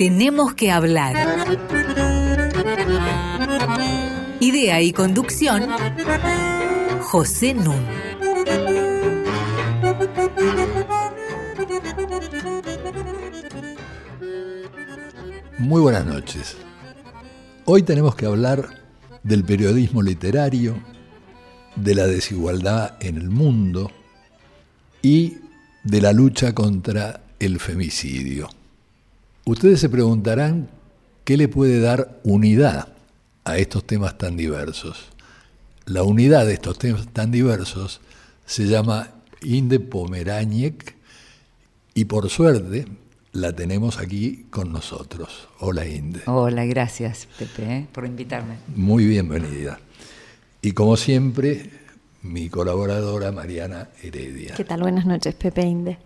Tenemos que hablar. Idea y conducción, José Nun. Muy buenas noches. Hoy tenemos que hablar del periodismo literario, de la desigualdad en el mundo y de la lucha contra el femicidio. Ustedes se preguntarán qué le puede dar unidad a estos temas tan diversos. La unidad de estos temas tan diversos se llama Inde Pomeraniec y por suerte la tenemos aquí con nosotros. Hola Inde. Hola, gracias Pepe ¿eh? por invitarme. Muy bienvenida. Y como siempre, mi colaboradora Mariana Heredia. ¿Qué tal? Buenas noches, Pepe Inde.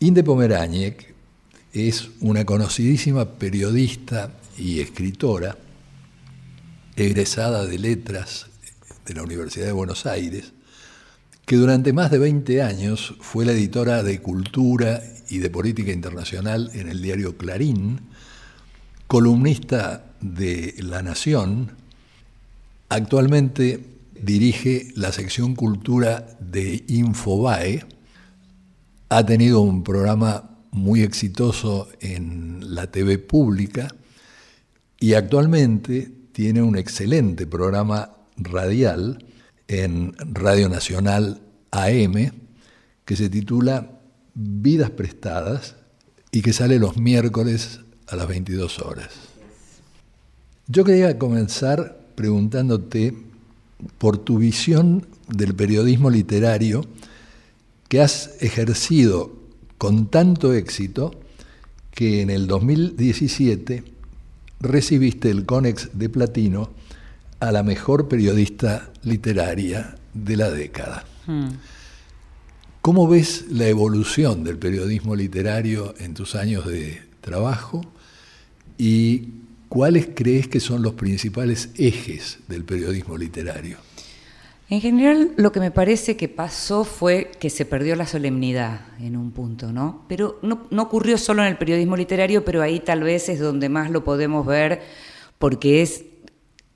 Inde Pomeraniec es una conocidísima periodista y escritora, egresada de letras de la Universidad de Buenos Aires, que durante más de 20 años fue la editora de Cultura y de Política Internacional en el diario Clarín, columnista de La Nación, actualmente dirige la sección Cultura de Infobae, ha tenido un programa muy exitoso en la TV pública y actualmente tiene un excelente programa radial en Radio Nacional AM que se titula Vidas Prestadas y que sale los miércoles a las 22 horas. Yo quería comenzar preguntándote por tu visión del periodismo literario que has ejercido con tanto éxito que en el 2017 recibiste el Conex de Platino a la mejor periodista literaria de la década. Hmm. ¿Cómo ves la evolución del periodismo literario en tus años de trabajo y cuáles crees que son los principales ejes del periodismo literario? En general, lo que me parece que pasó fue que se perdió la solemnidad en un punto, ¿no? Pero no, ocurrió solo en el periodismo literario, pero ahí tal vez es donde más lo podemos ver, porque es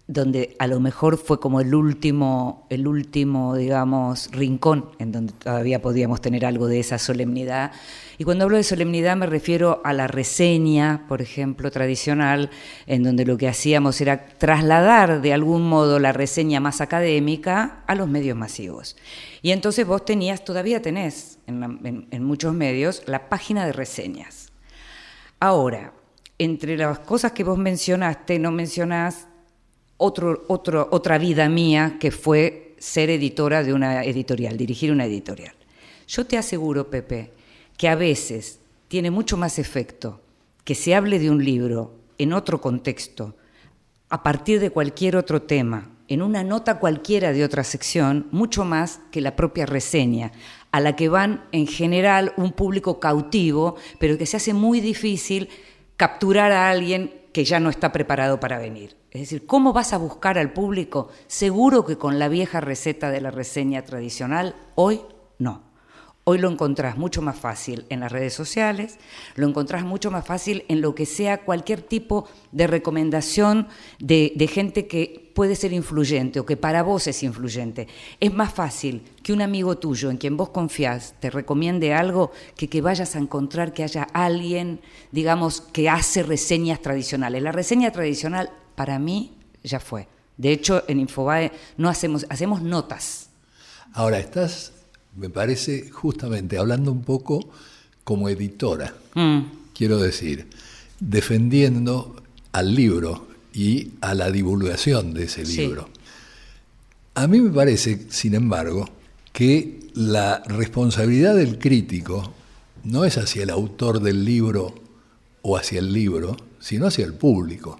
donde a lo mejor fue como el último, el último, digamos, rincón en donde todavía podíamos tener algo de esa solemnidad. Y cuando hablo de solemnidad me refiero a la reseña, por ejemplo, tradicional, en donde lo que hacíamos era trasladar de algún modo la reseña más académica a los medios masivos. Y entonces vos tenías, todavía tenés en, en muchos medios, la página de reseñas. Ahora, entre las cosas que vos mencionaste, no mencionás otro, otra vida mía que fue ser editora de una editorial, dirigir una editorial. Yo te aseguro, Pepe, que a veces tiene mucho más efecto que se hable de un libro en otro contexto, a partir de cualquier otro tema, en una nota cualquiera de otra sección, mucho más que la propia reseña, a la que van en general un público cautivo, pero que se hace muy difícil capturar a alguien que ya no está preparado para venir. Es decir, ¿cómo vas a buscar al público? Seguro que con la vieja receta de la reseña tradicional, hoy no. Hoy lo encontrás mucho más fácil en las redes sociales, lo encontrás mucho más fácil en lo que sea cualquier tipo de recomendación de, gente que puede ser influyente o que para vos es influyente. Es más fácil que un amigo tuyo en quien vos confiás te recomiende algo que que vayas a encontrar que haya alguien, digamos, que hace reseñas tradicionales. La reseña tradicional para mí ya fue. De hecho, en Infobae no hacemos, hacemos notas. Ahora, estás me parece justamente hablando un poco como editora, mm. quiero decir, defendiendo al libro y a la divulgación de ese libro. A mí me parece, sin embargo, que la responsabilidad del crítico no es hacia el autor del libro o hacia el libro, sino hacia el público.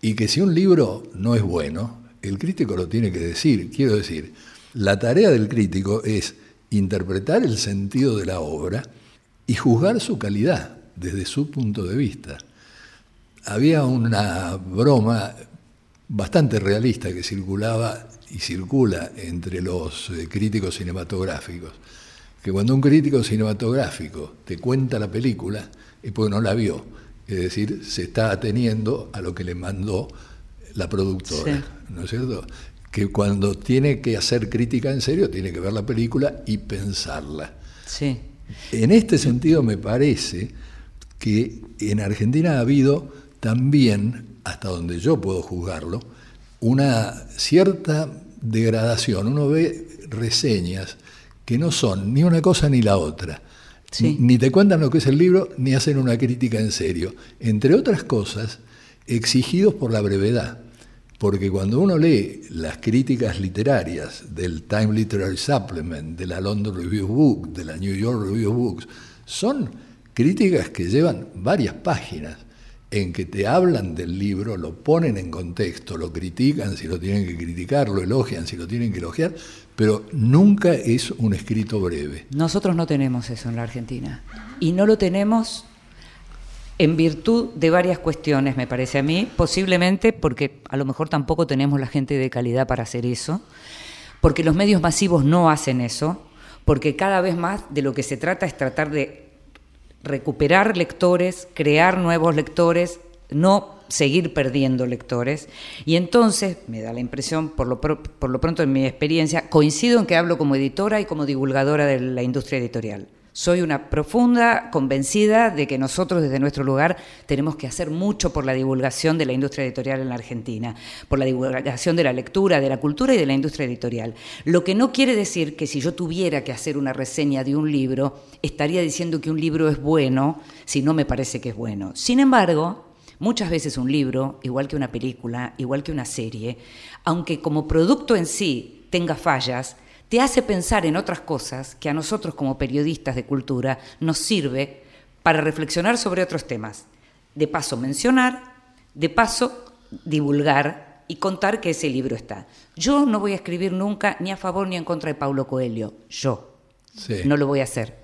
Y que si un libro no es bueno, el crítico lo tiene que decir. Quiero decir, la tarea del crítico es interpretar el sentido de la obra y juzgar su calidad desde su punto de vista. Había una broma bastante realista que circulaba y circula entre los eh, críticos cinematográficos, que cuando un crítico cinematográfico te cuenta la película, es porque no la vio. Es decir, se está ateniendo a lo que le mandó la productora, ¿no es cierto? Que cuando tiene que hacer crítica en serio, tiene que ver la película y pensarla. Sí. En este sentido me parece que en Argentina ha habido también, hasta donde yo puedo juzgarlo, una cierta degradación. Uno ve reseñas que no son ni una cosa ni la otra. Ni te cuentan lo que es el libro, ni hacen una crítica en serio. Entre otras cosas, exigidos por la brevedad. Porque cuando uno lee las críticas literarias del Time Literary Supplement, de la London Review of Books, de la New York Review Books, son críticas que llevan varias páginas en que te hablan del libro, lo ponen en contexto, lo critican si lo tienen que criticar, lo elogian si lo tienen que elogiar, pero nunca es un escrito breve. Nosotros no tenemos eso en la Argentina. Y no lo tenemos en virtud de varias cuestiones, me parece a mí, posiblemente porque a lo mejor tampoco tenemos la gente de calidad para hacer eso, porque los medios masivos no hacen eso, porque cada vez más de lo que se trata es tratar de recuperar lectores, crear nuevos lectores, no seguir perdiendo lectores. Y entonces, me da la impresión, por lo, por lo pronto en mi experiencia, coincido en que hablo como editora y como divulgadora de la industria editorial. Soy una profunda convencida de que nosotros desde nuestro lugar tenemos que hacer mucho por la divulgación de la industria editorial en la Argentina, por la divulgación de la lectura, de la cultura y de la industria editorial. Lo que no quiere decir que si yo tuviera que hacer una reseña de un libro, estaría diciendo que un libro es bueno si no me parece que es bueno. Sin embargo, Muchas veces un libro, igual que una película, igual que una serie, aunque como producto en sí tenga fallas, te hace pensar en otras cosas que a nosotros como periodistas de cultura nos sirve para reflexionar sobre otros temas. De paso mencionar, de paso divulgar y contar que ese libro está. Yo no voy a escribir nunca ni a favor ni en contra de Paulo Coelho. Yo. No lo voy a hacer.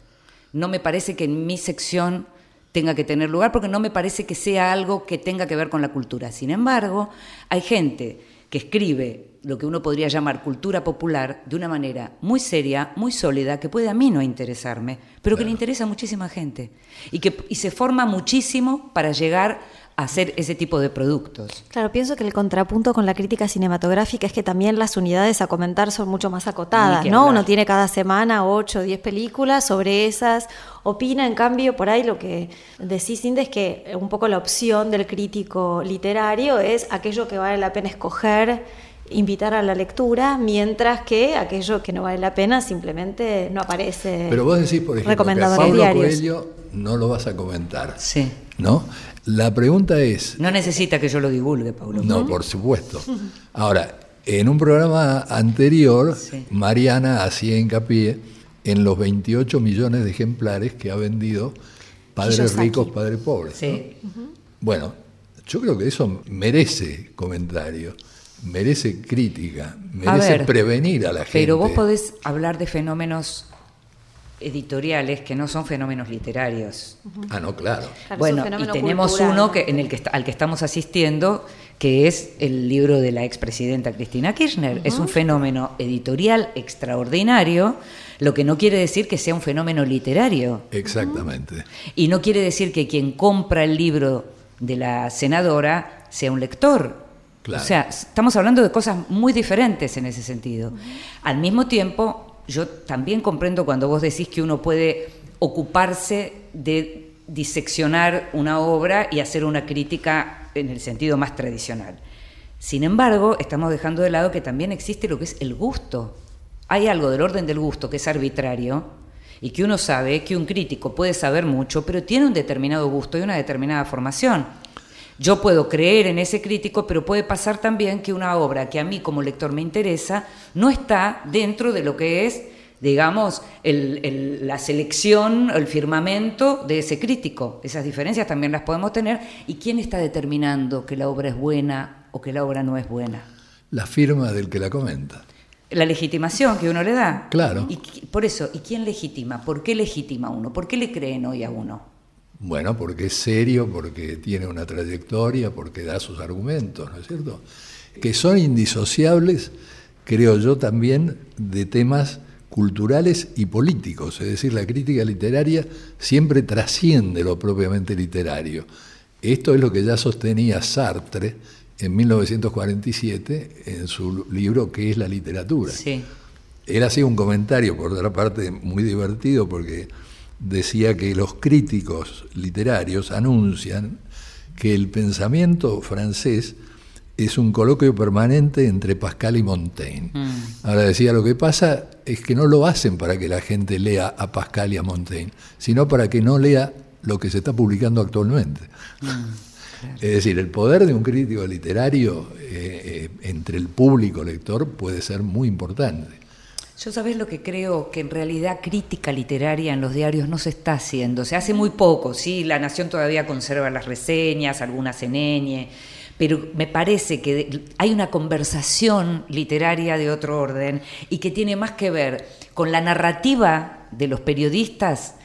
No me parece que en mi sección tenga que tener lugar porque no me parece que sea algo que tenga que ver con la cultura. Sin embargo, hay gente que escribe lo que uno podría llamar cultura popular de una manera muy seria, muy sólida, que puede a mí no interesarme, pero que le interesa a muchísima gente y que y se forma muchísimo para llegar a hacer ese tipo de productos. Claro, pienso que el contrapunto con la crítica cinematográfica es que también las unidades a comentar son mucho más acotadas, ¿no? Uno tiene cada semana 8 o 10 películas, sobre esas opina, en cambio, por ahí lo que decís, Cindy, es que un poco la opción del crítico literario es aquello que vale la pena escoger invitar a la lectura, mientras que aquello que no vale la pena simplemente no aparece. Pero vos decís, por ejemplo, que a Pablo Coelho no lo vas a comentar. Sí. ¿No? La pregunta es. No necesita que yo lo divulgue, Pablo. No, por supuesto. Ahora, en un programa anterior, Mariana hacía hincapié en los 28 millones de ejemplares que ha vendido Padres Ricos, Padres Pobres. Sí. Bueno, yo creo que eso merece comentario merece crítica, merece prevenir a la gente. Pero vos podés hablar de fenómenos editoriales que no son fenómenos literarios. Ah, no, claro. bueno, y tenemos uno que, en el que al que estamos asistiendo, que es el libro de la expresidenta Cristina Kirchner. Es un fenómeno editorial extraordinario, lo que no quiere decir que sea un fenómeno literario. Exactamente. Y no quiere decir que quien compra el libro de la senadora sea un lector. O sea, estamos hablando de cosas muy diferentes en ese sentido. Al mismo tiempo, yo también comprendo cuando vos decís que uno puede ocuparse de diseccionar una obra y hacer una crítica en el sentido más tradicional. Sin embargo, estamos dejando de lado que también existe lo que es el gusto. Hay algo del orden del gusto que es arbitrario y que uno sabe que un crítico puede saber mucho, pero tiene un determinado gusto y una determinada formación. Yo puedo creer en ese crítico, pero puede pasar también que una obra que a mí como lector me interesa no está dentro de lo que es, digamos, la selección, el firmamento de ese crítico. Esas diferencias también las podemos tener. ¿Y quién está determinando que la obra es buena o que la obra no es buena? La firma del que la comenta. La legitimación que uno le da. Claro. Y por eso, ¿y quién legitima? ¿Por qué legitima uno? ¿Por qué le creen hoy a uno? Bueno, porque es serio, porque tiene una trayectoria, porque da sus argumentos, ¿no es cierto? Que son indisociables, creo yo también, de temas culturales y políticos, es decir, la crítica literaria siempre trasciende lo propiamente literario. Esto es lo que ya sostenía Sartre en 1947 en su libro ¿Qué es la literatura? Sí. Él hacía un comentario, por otra parte, muy divertido porque decía que los críticos literarios anuncian que el pensamiento francés es un coloquio permanente entre Pascal y Montaigne. Mm. Ahora decía, lo que pasa es que no lo hacen para que la gente lea a Pascal y a Montaigne, sino para que no lea lo que se está publicando actualmente. Mm, es decir, el poder de un crítico literario eh, eh, entre el público lector puede ser muy importante. Yo sabes lo que creo que en realidad crítica literaria en los diarios no se está haciendo. Se hace muy poco, sí, La Nación todavía conserva las reseñas, algunas en ñ, pero me parece que hay una conversación literaria de otro orden y que tiene más que ver con la narrativa de los periodistas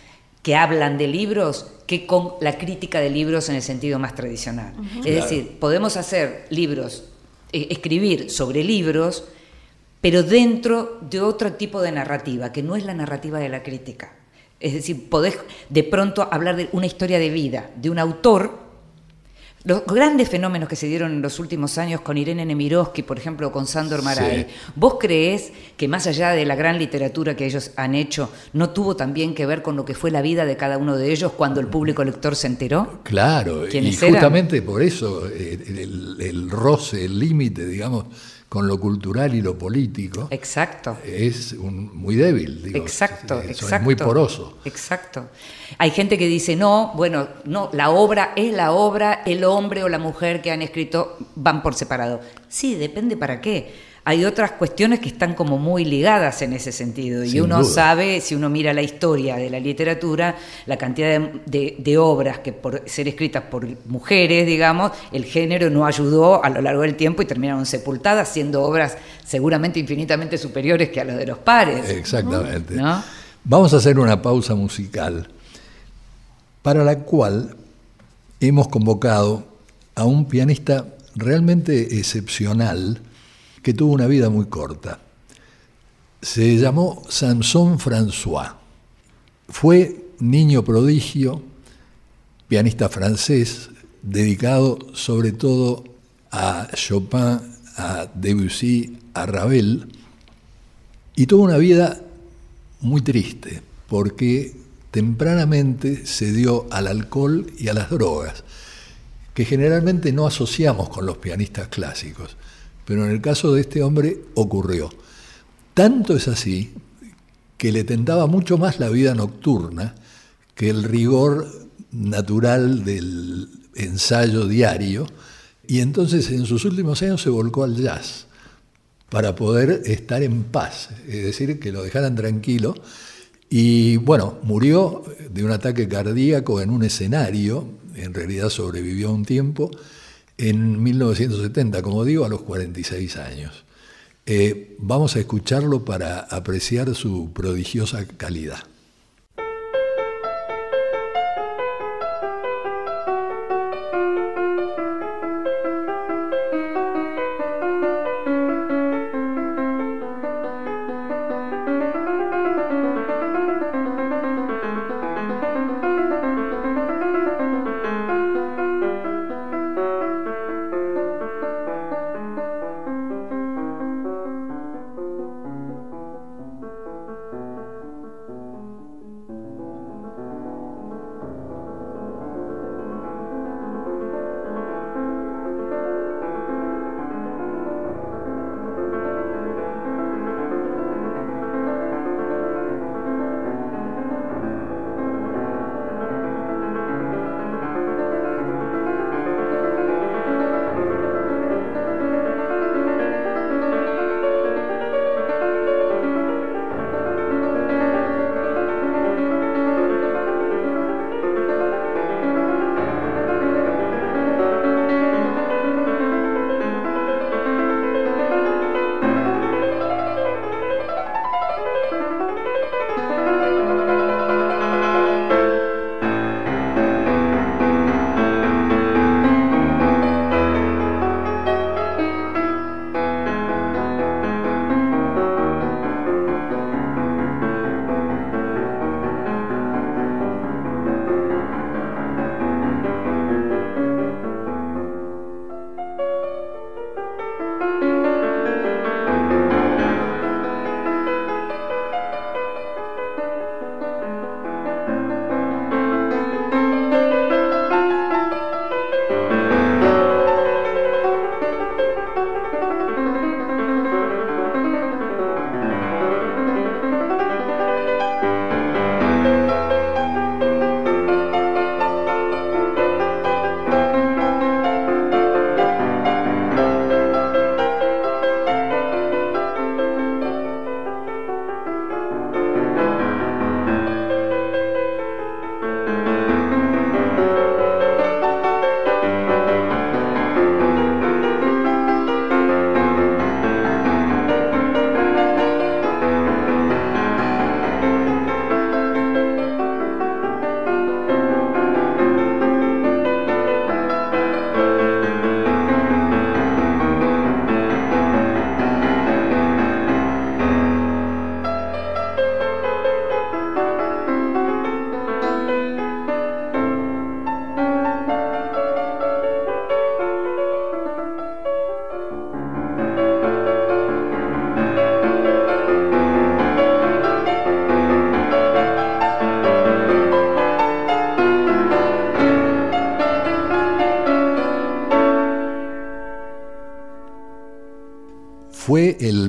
que hablan de libros que con la crítica de libros en el sentido más tradicional. Es decir, podemos hacer libros, eh, escribir sobre libros, pero dentro de otro tipo de narrativa, que no es la narrativa de la crítica. Es decir, podés de pronto hablar de una historia de vida de un autor. Los grandes fenómenos que se dieron en los últimos años con Irene Nemirovsky, por ejemplo, con Sandor Maray, ¿vos creés que más allá de la gran literatura que ellos han hecho, no tuvo también que ver con lo que fue la vida de cada uno de ellos cuando el público lector se enteró? Claro, y justamente por eso eh, el, el roce, el límite, digamos, con lo cultural y lo político. Exacto. Es muy débil, digo. Exacto, exacto. Es muy poroso. Exacto. Hay gente que dice, no, bueno, no, la obra es la obra, el hombre o la mujer que han escrito van por separado. Sí, depende para qué hay otras cuestiones que están como muy ligadas en ese sentido. y uno sabe, si uno mira la historia de la literatura, la cantidad de, obras que por ser escritas por mujeres, digamos, el género no ayudó a lo largo del tiempo y terminaron sepultadas, siendo obras seguramente infinitamente superiores que a las de los pares. Exactamente. Vamos a hacer una pausa musical para la cual hemos convocado a un pianista realmente excepcional, que tuvo una vida muy corta. Se llamó Samson François. Fue niño prodigio, pianista francés, dedicado sobre todo a Chopin, a Debussy, a Ravel, y tuvo una vida muy triste, porque tempranamente se dio al alcohol y a las drogas, que generalmente no asociamos con los pianistas clásicos. Pero en el caso de este hombre ocurrió. Tanto es así que le tentaba mucho más la vida nocturna que el rigor natural del ensayo diario, y entonces en sus últimos años se volcó al jazz para poder estar en paz, es decir, que lo dejaran tranquilo. Y bueno, murió de un ataque cardíaco en un escenario, en realidad sobrevivió un tiempo, en 1970, como digo, a los 46 años. Eh, vamos a escucharlo para apreciar su prodigiosa calidad.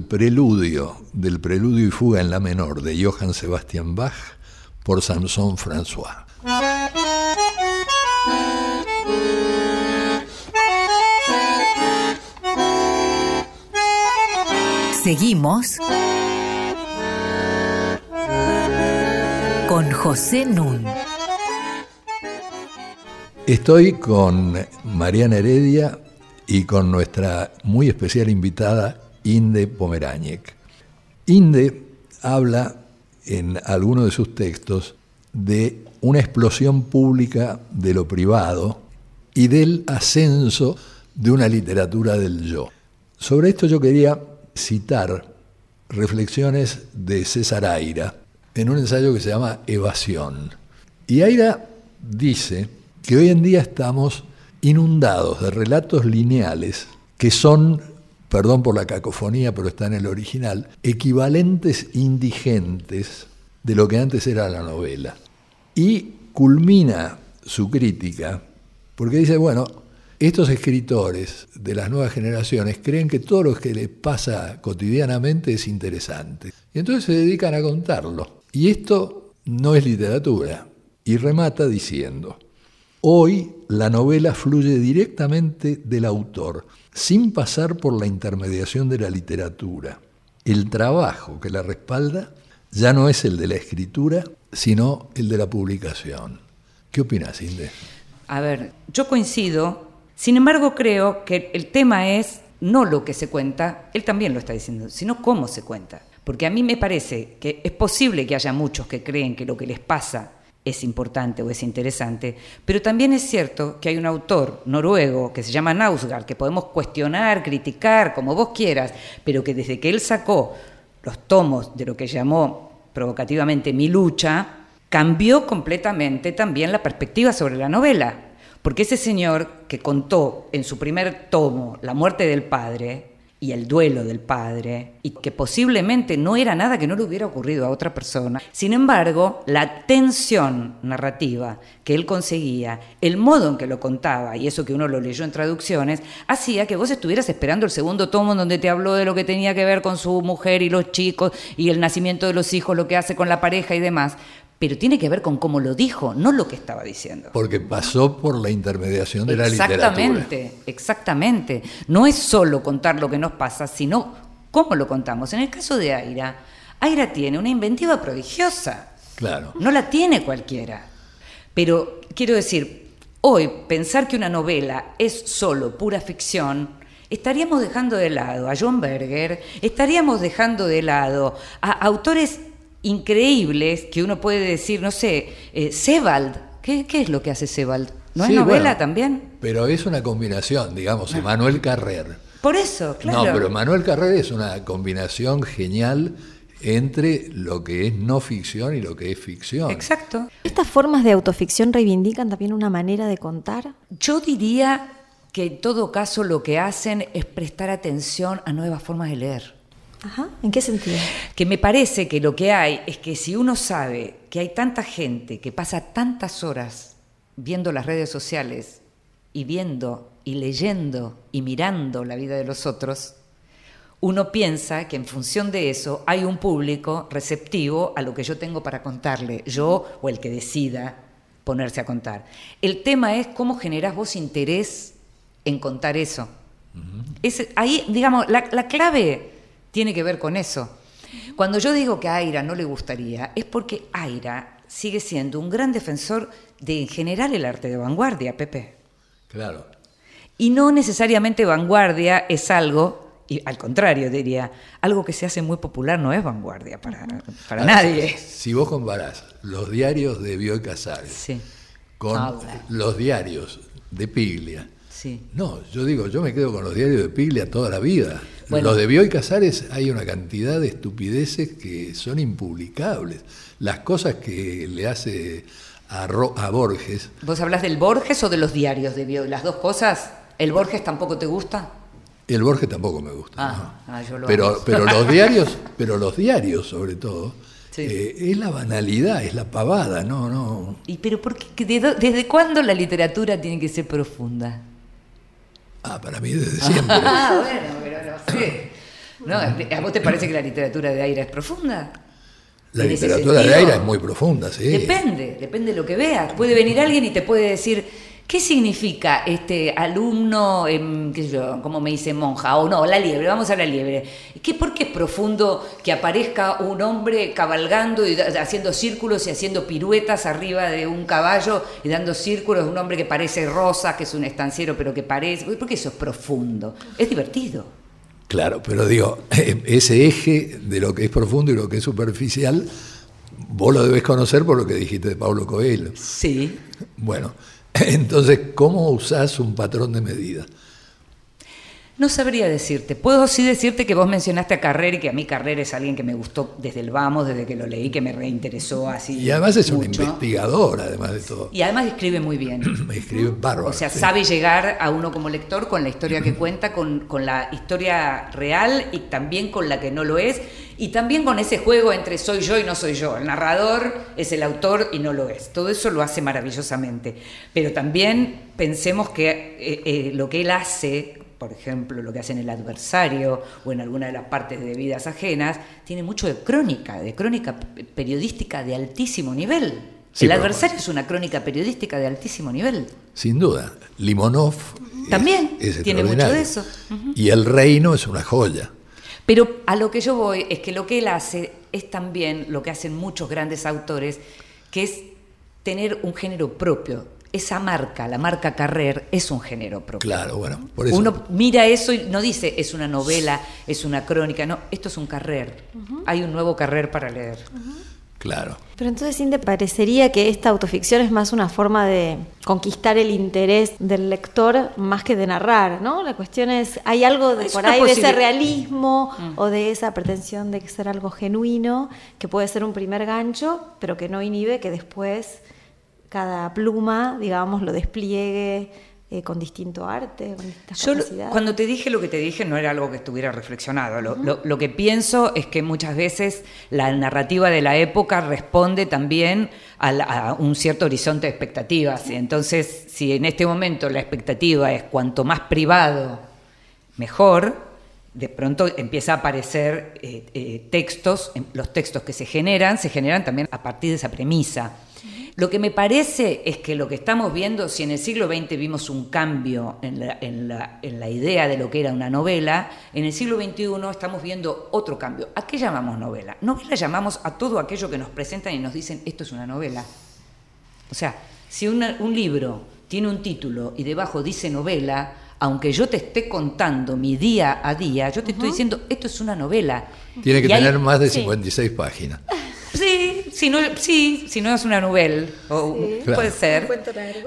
Preludio del preludio y fuga en la menor de Johann Sebastian Bach por Samson François. Seguimos con José Nun. Estoy con Mariana Heredia y con nuestra muy especial invitada Inde Pomeráñez. Inde habla en alguno de sus textos de una explosión pública de lo privado y del ascenso de una literatura del yo. Sobre esto yo quería citar reflexiones de César Aira en un ensayo que se llama Evasión. Y Aira dice que hoy en día estamos inundados de relatos lineales que son, perdón por la cacofonía, pero está en el original, equivalentes indigentes de lo que antes era la novela. Y culmina su crítica porque dice, bueno, estos escritores de las nuevas generaciones creen que todo lo que les pasa cotidianamente es interesante. Y entonces se dedican a contarlo. Y esto no es literatura. Y remata diciendo, hoy la novela fluye directamente del autor, sin pasar por la intermediación de la literatura. El trabajo que la respalda ya no es el de la escritura, sino el de la publicación. ¿Qué opinas, Inde? A ver, yo coincido sin embargo, creo que el tema es no lo que se cuenta, él también lo está diciendo, sino cómo se cuenta. Porque a mí me parece que es posible que haya muchos que creen que lo que les pasa es importante o es interesante, pero también es cierto que hay un autor noruego que se llama Nausgard, que podemos cuestionar, criticar, como vos quieras, pero que desde que él sacó los tomos de lo que llamó provocativamente Mi lucha, cambió completamente también la perspectiva sobre la novela. Porque ese señor que contó en su primer tomo la muerte del padre y el duelo del padre, y que posiblemente no era nada que no le hubiera ocurrido a otra persona, sin embargo, la tensión narrativa que él conseguía, el modo en que lo contaba, y eso que uno lo leyó en traducciones, hacía que vos estuvieras esperando el segundo tomo donde te habló de lo que tenía que ver con su mujer y los chicos y el nacimiento de los hijos, lo que hace con la pareja y demás, pero tiene que ver con cómo lo dijo, no lo que estaba diciendo. Porque pasó por la intermediación de la literatura. Exactamente, exactamente. No es solo contar lo que nos pasa, sino cómo lo contamos. En el caso de Aira, Aira tiene una inventiva prodigiosa. Claro. No la tiene cualquiera. Pero quiero decir, hoy pensar que una novela es solo pura ficción, estaríamos dejando de lado a John Berger, estaríamos dejando de lado a autores increíbles que uno puede decir, no sé, eh, Sebald, ¿qué, es lo que hace Sebald? ¿No es novela también? Pero es una combinación, digamos, ah. Emanuel Carrer. Por eso, claro. No, pero Emanuel Carrer es una combinación genial entre lo que es no ficción y lo que es ficción. Exacto. ¿Estas formas de autoficción reivindican también una manera de contar? Yo diría que en todo caso lo que hacen es prestar atención a nuevas formas de leer. Ajá. ¿En qué sentido? Que me parece que lo que hay es que si uno sabe que hay tanta gente que pasa tantas horas viendo las redes sociales y viendo y leyendo y mirando la vida de los otros, uno piensa que en función de eso hay un público receptivo a lo que yo tengo para contarle, yo o el que decida ponerse a contar. El tema es cómo generás vos interés en contar eso. es, ahí, digamos, la, la clave tiene que ver con eso. Cuando yo digo que a Aira no le gustaría, es porque Aira sigue siendo un gran defensor de en general el arte de vanguardia, Pepe. Claro. Y no necesariamente vanguardia es algo, y al contrario diría, algo que se hace muy popular no es vanguardia para, para nadie. Si vos comparás los diarios de Bioy Casares con ah, los diarios de Piglia, sí. no, yo digo, yo me quedo con los diarios de Piglia toda la vida. Lo de Bioy Casares hay una cantidad de estupideces que son impublicables. Las cosas que le hace a, a Borges. ¿Vos hablas del Borges o de los diarios de Bioy? ¿Las dos cosas? ¿El Borges tampoco te gusta? El Borges tampoco me gusta. Ah, ah yo lo pero, pero los diarios, pero los diarios sobre todo, eh, es la banalidad, es la pavada, no, no. ¿Y pero por qué, desde cuándo la literatura tiene que ser profunda? Ah, para mí desde siempre. ah, bueno, pero no. ¿A vos te parece que la literatura de Aira es profunda? La literatura de Aira es muy profunda, sí. Depende, depende de lo que veas. Puede venir alguien y te puede decir, ¿Qué significa este alumno, qué sé yo, como me dice monja? O no, la liebre, vamos a la liebre. ¿Qué, ¿Por qué es profundo que aparezca un hombre cabalgando y haciendo círculos y haciendo piruetas arriba de un caballo y dando círculos? Un hombre que parece rosa, que es un estanciero, pero que parece. ¿Por qué eso es profundo? Es divertido. Claro, pero digo, ese eje de lo que es profundo y lo que es superficial, vos lo debes conocer por lo que dijiste de Pablo Coelho. Sí. Bueno. Entonces, ¿cómo usás un patrón de medida? No sabría decirte. Puedo sí decirte que vos mencionaste a Carrera y que a mí Carrera es alguien que me gustó desde el vamos, desde que lo leí, que me reinteresó así. Y además es un investigador, además de todo. Y además escribe muy bien. escribe bárbaro. O sea, sabe llegar a uno como lector con la historia que cuenta, con, con la historia real y también con la que no lo es. Y también con ese juego entre soy yo y no soy yo. El narrador es el autor y no lo es. Todo eso lo hace maravillosamente. Pero también pensemos que eh, eh, lo que él hace por ejemplo, lo que hace en el adversario o en alguna de las partes de vidas ajenas, tiene mucho de crónica, de crónica periodística de altísimo nivel. el adversario es una crónica periodística de altísimo nivel. Sin duda. Limonov también tiene mucho de eso. Y el reino es una joya. Pero a lo que yo voy es que lo que él hace es también lo que hacen muchos grandes autores, que es tener un género propio, esa marca, la marca Carrer, es un género propio. Claro, bueno, por eso. Uno mira eso y no dice es una novela, es una crónica, no, esto es un Carrer. Hay un nuevo Carrer para leer. Claro. Pero entonces, ¿te parecería que esta autoficción es más una forma de conquistar el interés del lector más que de narrar, ¿no? La cuestión es, ¿hay algo de, por ahí de ese realismo mm. o de esa pretensión de ser algo genuino que puede ser un primer gancho, pero que no inhibe que después cada pluma, digamos, lo despliegue eh, con distinto arte, con distintas Yo, Cuando te dije lo que te dije no era algo que estuviera reflexionado. Lo, que pienso es que muchas veces la narrativa de la época responde también a, un cierto horizonte de expectativas. Entonces, si en este momento la expectativa es cuanto más privado, mejor, de pronto empieza a aparecer eh, eh, textos, los textos que se generan, se generan también a partir de esa premisa. Lo que me parece es que lo que estamos viendo, si en el siglo XX vimos un cambio en la, idea de lo que era una novela, en el siglo XXI estamos viendo otro cambio. ¿A qué llamamos novela? Novela llamamos a todo aquello que nos presentan y nos dicen esto es una novela. O sea, si un libro tiene un título y debajo dice novela, aunque yo te esté contando mi día a día, yo te estoy diciendo, esto es una novela. Tiene que tener más de 56 páginas. Sí, si no, sí, si no es una novela, puede ser.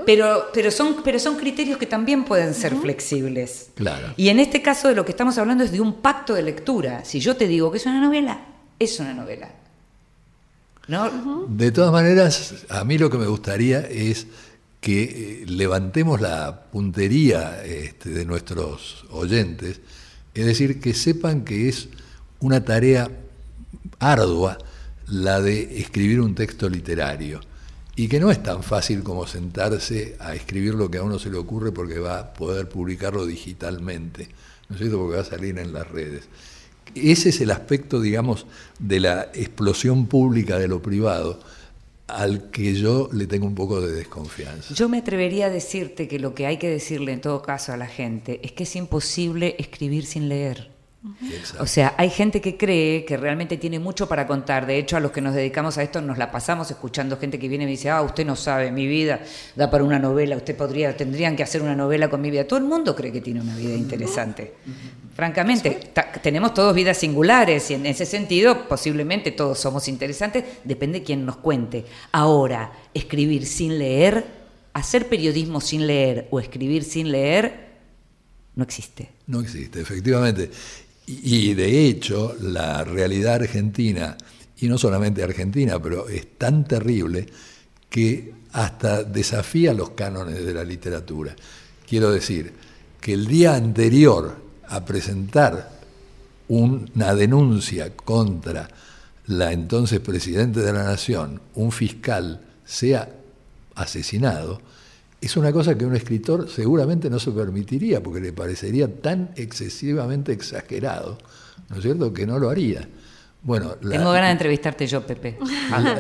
Pero, pero, son, pero son criterios que también pueden ser flexibles. Claro. Y en este caso de lo que estamos hablando es de un pacto de lectura. Si yo te digo que es una novela, es una novela. ¿No? De todas maneras, a mí lo que me gustaría es que eh, levantemos la puntería este, de nuestros oyentes, es decir, que sepan que es una tarea ardua la de escribir un texto literario y que no es tan fácil como sentarse a escribir lo que a uno se le ocurre porque va a poder publicarlo digitalmente, ¿no es cierto? Porque va a salir en las redes. Ese es el aspecto, digamos, de la explosión pública de lo privado al que yo le tengo un poco de desconfianza. Yo me atrevería a decirte que lo que hay que decirle en todo caso a la gente es que es imposible escribir sin leer. O sea, hay gente que cree que realmente tiene mucho para contar. De hecho, a los que nos dedicamos a esto nos la pasamos escuchando gente que viene y me dice, ah, usted no sabe, mi vida da para una novela, usted podría, tendrían que hacer una novela con mi vida. Todo el mundo cree que tiene una vida interesante. Francamente, tenemos todos vidas singulares y en ese sentido posiblemente todos somos interesantes, depende de quién nos cuente. Ahora, escribir sin leer, hacer periodismo sin leer o escribir sin leer, no existe. No existe, efectivamente. Y de hecho, la realidad argentina, y no solamente argentina, pero es tan terrible que hasta desafía los cánones de la literatura. Quiero decir, que el día anterior a presentar una denuncia contra la entonces presidente de la Nación, un fiscal, sea asesinado, es una cosa que un escritor seguramente no se permitiría porque le parecería tan excesivamente exagerado, ¿no es cierto?, que no lo haría. Bueno, Tengo ganas de entrevistarte yo, Pepe,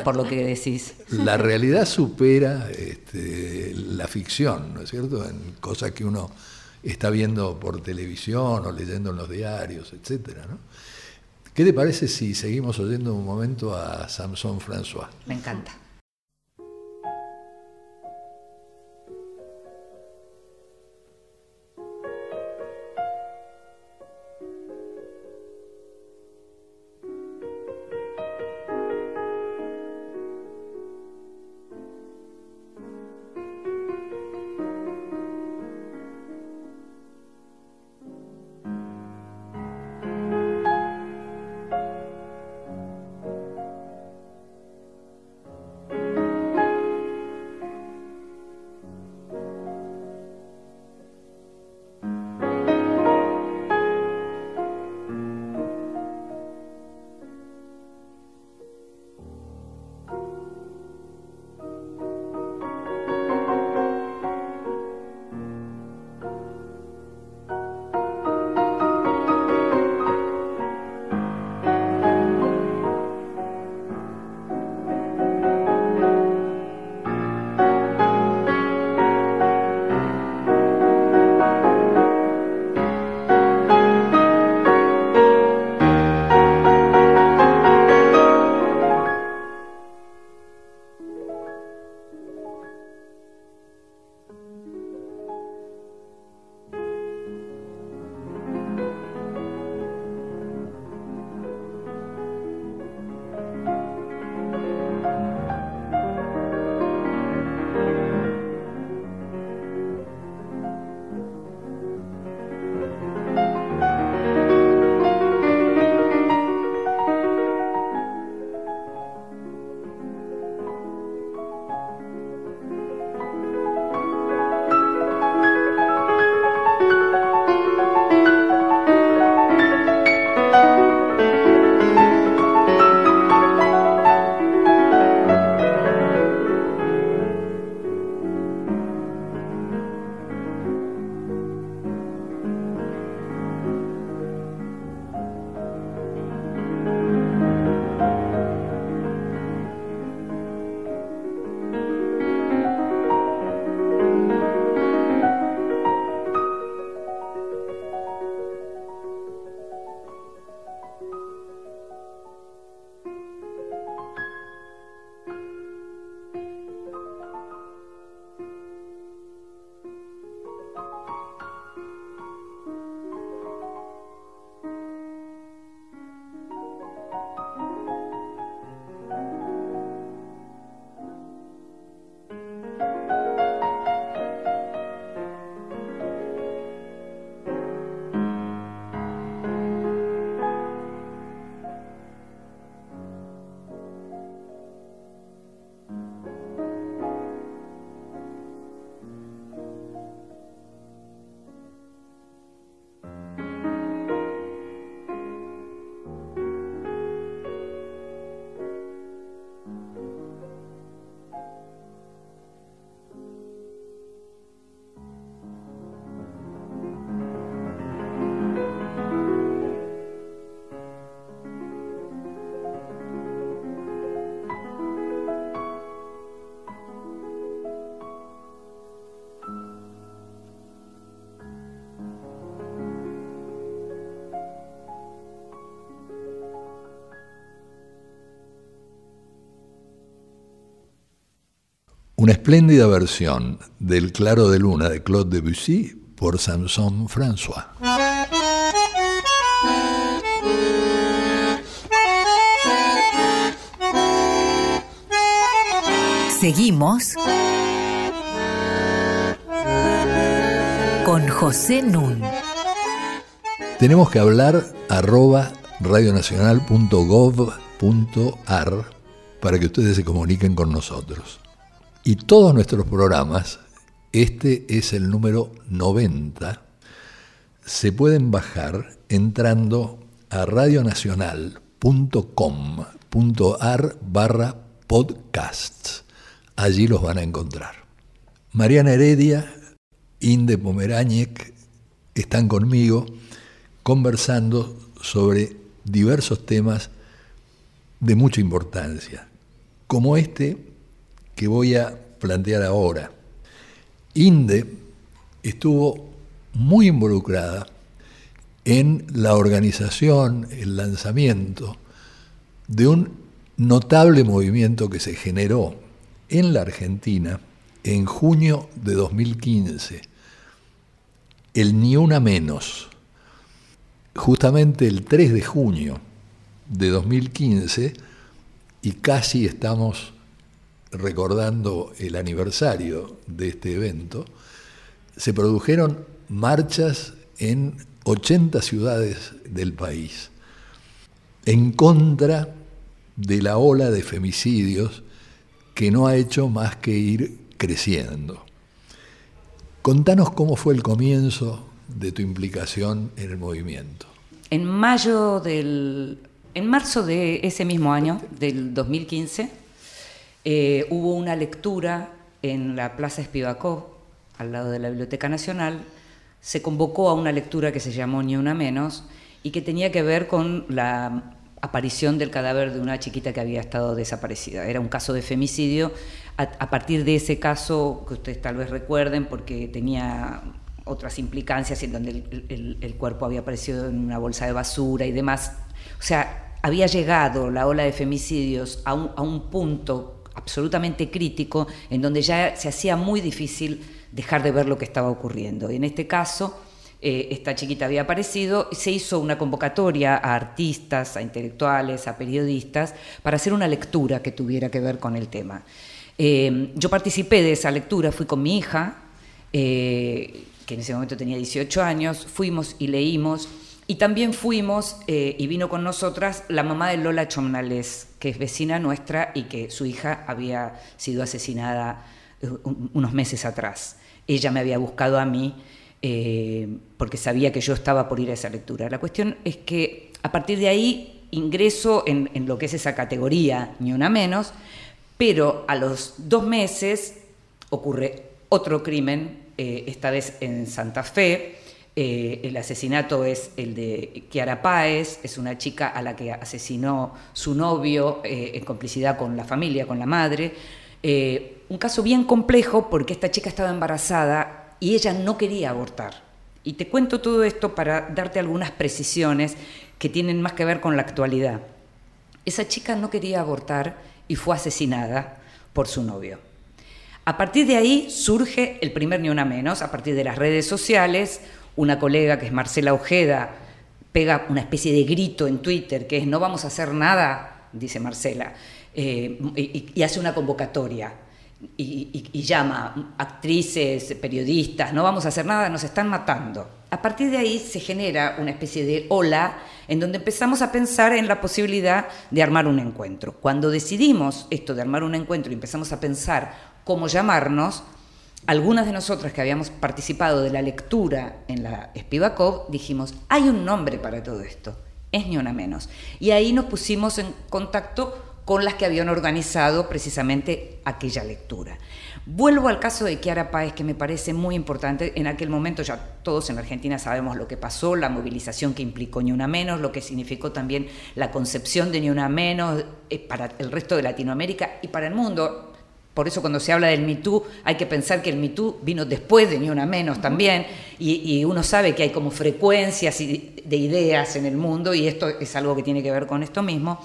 por lo que decís. La realidad supera este, la ficción, ¿no es cierto?, en cosas que uno está viendo por televisión o leyendo en los diarios, etcétera, ¿no? ¿Qué te parece si seguimos oyendo un momento a Samson François? Me encanta. Una espléndida versión del Claro de Luna de Claude Debussy por Samson François. Seguimos con José Nun. Tenemos que hablar arroba radionacional.gov.ar para que ustedes se comuniquen con nosotros. Y todos nuestros programas, este es el número 90, se pueden bajar entrando a radionacional.com.ar barra podcasts. Allí los van a encontrar. Mariana Heredia, Inde Pomeráñez están conmigo conversando sobre diversos temas de mucha importancia, como este que voy a plantear ahora. Inde estuvo muy involucrada en la organización, el lanzamiento de un notable movimiento que se generó en la Argentina en junio de 2015, el Ni Una Menos. Justamente el 3 de junio de 2015, y casi estamos recordando el aniversario de este evento, se produjeron marchas en 80 ciudades del país en contra de la ola de femicidios que no ha hecho más que ir creciendo. Contanos cómo fue el comienzo de tu implicación en el movimiento. En mayo del. En marzo de ese mismo año, del 2015, eh, hubo una lectura en la Plaza Espivacó, al lado de la Biblioteca Nacional. Se convocó a una lectura que se llamó Ni una menos y que tenía que ver con la aparición del cadáver de una chiquita que había estado desaparecida. Era un caso de femicidio. A, partir de ese caso, que ustedes tal vez recuerden, porque tenía otras implicancias en donde el, cuerpo había aparecido en una bolsa de basura y demás. O sea, había llegado la ola de femicidios a un, a un punto absolutamente crítico en donde ya se hacía muy difícil dejar de ver lo que estaba ocurriendo. Y en este caso, eh, esta chiquita había aparecido, se hizo una convocatoria a artistas, a intelectuales, a periodistas, para hacer una lectura que tuviera que ver con el tema. Eh, yo participé de esa lectura, fui con mi hija, eh, que en ese momento tenía 18 años, fuimos y leímos, y también fuimos, y vino con nosotras, la mamá de Lola Chomnales, que es vecina nuestra y que su hija había sido asesinada unos meses atrás. Ella me había buscado a mí eh, porque sabía que yo estaba por ir a esa lectura. La cuestión es que a partir de ahí ingreso en, lo que es esa categoría, ni una menos, pero a los dos meses ocurre otro crimen, eh, esta vez en Santa Fe. Eh, el asesinato es el de Kiara Páez, es una chica a la que asesinó su novio en complicidad con la familia, con la madre. un caso bien complejo porque esta chica estaba embarazada y ella no quería abortar. Y te cuento todo esto para darte algunas precisiones que tienen más que ver con la actualidad. Esa chica no quería abortar y fue asesinada por su novio. A partir de ahí surge el primer Ni Una Menos, a partir de las redes sociales, una colega que es Marcela Ojeda pega una especie de grito en Twitter que es no vamos a hacer nada, dice Marcela, eh, y hace una convocatoria y, llama actrices, periodistas, no vamos a hacer nada, nos están matando. A partir de ahí se genera una especie de ola en donde empezamos a pensar en la posibilidad de armar un encuentro. Cuando decidimos esto de armar un encuentro y empezamos a pensar cómo llamarnos, algunas de nosotras que habíamos participado de la lectura en la Spivakov dijimos, hay un nombre para todo esto, es ni una menos. Y ahí nos pusimos en contacto con las que habían organizado precisamente aquella lectura. Vuelvo al caso de Kiara Páez, que me parece muy importante. En aquel momento ya todos en Argentina sabemos lo que pasó, la movilización que implicó Ni Una Menos, lo que significó también la concepción de Ni Una Menos eh, para el resto de Latinoamérica y para el mundo. Por eso cuando se habla del MeToo hay que pensar que el MeToo vino después de Ni Una Menos también y, y uno sabe que hay como frecuencias de ideas en el mundo y esto es algo que tiene que ver con esto mismo.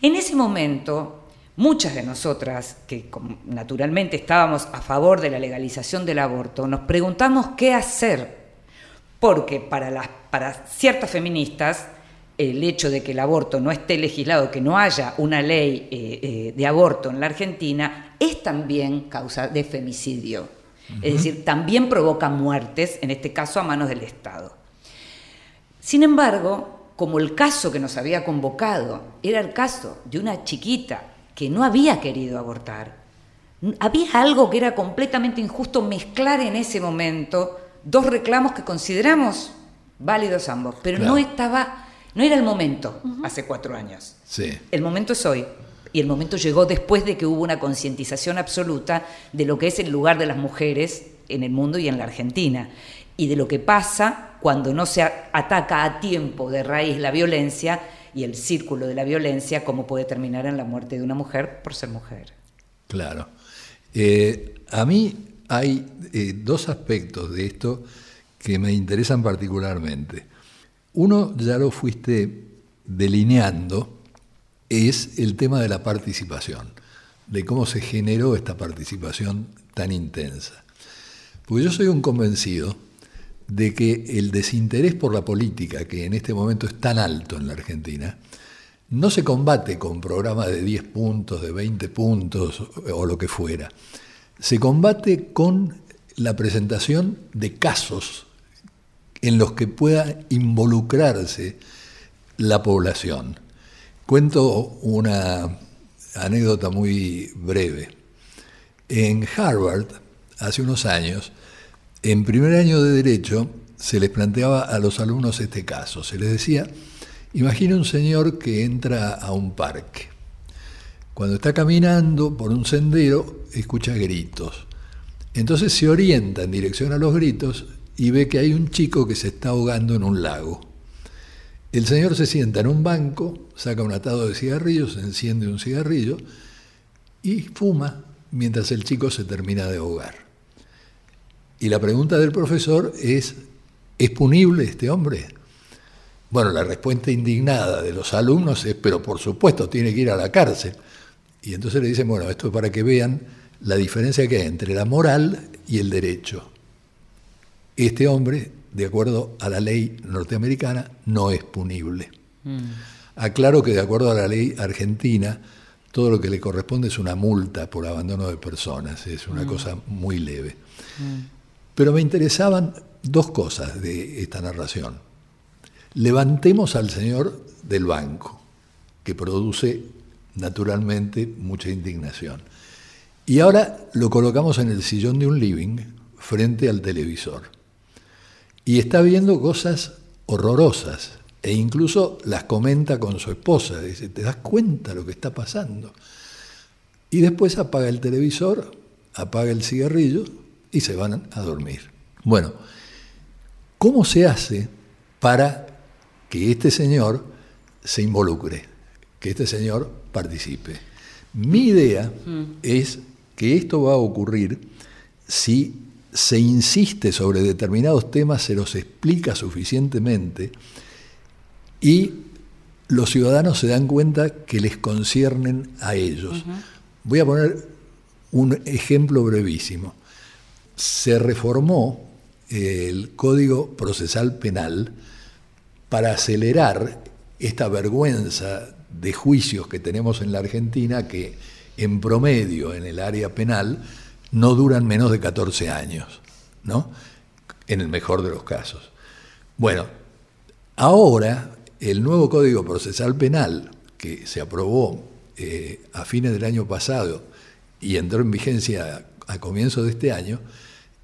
En ese momento, muchas de nosotras, que naturalmente estábamos a favor de la legalización del aborto, nos preguntamos qué hacer, porque para, las, para ciertas feministas el hecho de que el aborto no esté legislado, que no haya una ley eh, eh, de aborto en la Argentina, es también causa de femicidio. Es decir, también provoca muertes, en este caso a manos del Estado. Sin embargo, como el caso que nos había convocado era el caso de una chiquita que no había querido abortar, había algo que era completamente injusto mezclar en ese momento dos reclamos que consideramos válidos ambos, pero no estaba, no era el momento hace cuatro años. Sí. El momento es hoy. y el momento llegó después de que hubo una concientización absoluta de lo que es el lugar de las mujeres en el mundo y en la Argentina, y de lo que pasa cuando no se ataca a tiempo de raíz la violencia y el círculo de la violencia, cómo puede terminar en la muerte de una mujer por ser mujer. Claro. Eh, a mí hay eh, dos aspectos de esto que me interesan particularmente. Uno ya lo fuiste delineando, es el tema de la participación, de cómo se generó esta participación tan intensa. Porque yo soy un convencido de que el desinterés por la política, que en este momento es tan alto en la Argentina, no se combate con programas de 10 puntos, de 20 puntos o lo que fuera. Se combate con la presentación de casos en los que pueda involucrarse la población. Cuento una anécdota muy breve. En Harvard, hace unos años, en primer año de Derecho se les planteaba a los alumnos este caso. Se les decía, imagina un señor que entra a un parque. Cuando está caminando por un sendero, escucha gritos. Entonces se orienta en dirección a los gritos y ve que hay un chico que se está ahogando en un lago. El señor se sienta en un banco, saca un atado de cigarrillos, enciende un cigarrillo y fuma mientras el chico se termina de ahogar. Y la pregunta del profesor es, ¿es punible este hombre? Bueno, la respuesta indignada de los alumnos es, pero por supuesto, tiene que ir a la cárcel. Y entonces le dicen, bueno, esto es para que vean la diferencia que hay entre la moral y el derecho. Este hombre, de acuerdo a la ley norteamericana, no es punible. Mm. Aclaro que de acuerdo a la ley argentina, todo lo que le corresponde es una multa por abandono de personas, es una mm. cosa muy leve. Mm. Pero me interesaban dos cosas de esta narración. Levantemos al Señor del banco, que produce naturalmente mucha indignación. Y ahora lo colocamos en el sillón de un living frente al televisor. Y está viendo cosas horrorosas e incluso las comenta con su esposa. Dice, ¿te das cuenta lo que está pasando? Y después apaga el televisor, apaga el cigarrillo y se van a dormir. Bueno, ¿cómo se hace para que este señor se involucre, que este señor participe? Mi idea mm. es que esto va a ocurrir si se insiste sobre determinados temas, se los explica suficientemente y los ciudadanos se dan cuenta que les conciernen a ellos. Voy a poner un ejemplo brevísimo se reformó el Código Procesal Penal para acelerar esta vergüenza de juicios que tenemos en la Argentina que en promedio en el área penal no duran menos de 14 años, ¿no? En el mejor de los casos. Bueno, ahora el nuevo Código Procesal Penal que se aprobó eh, a fines del año pasado y entró en vigencia a comienzo de este año,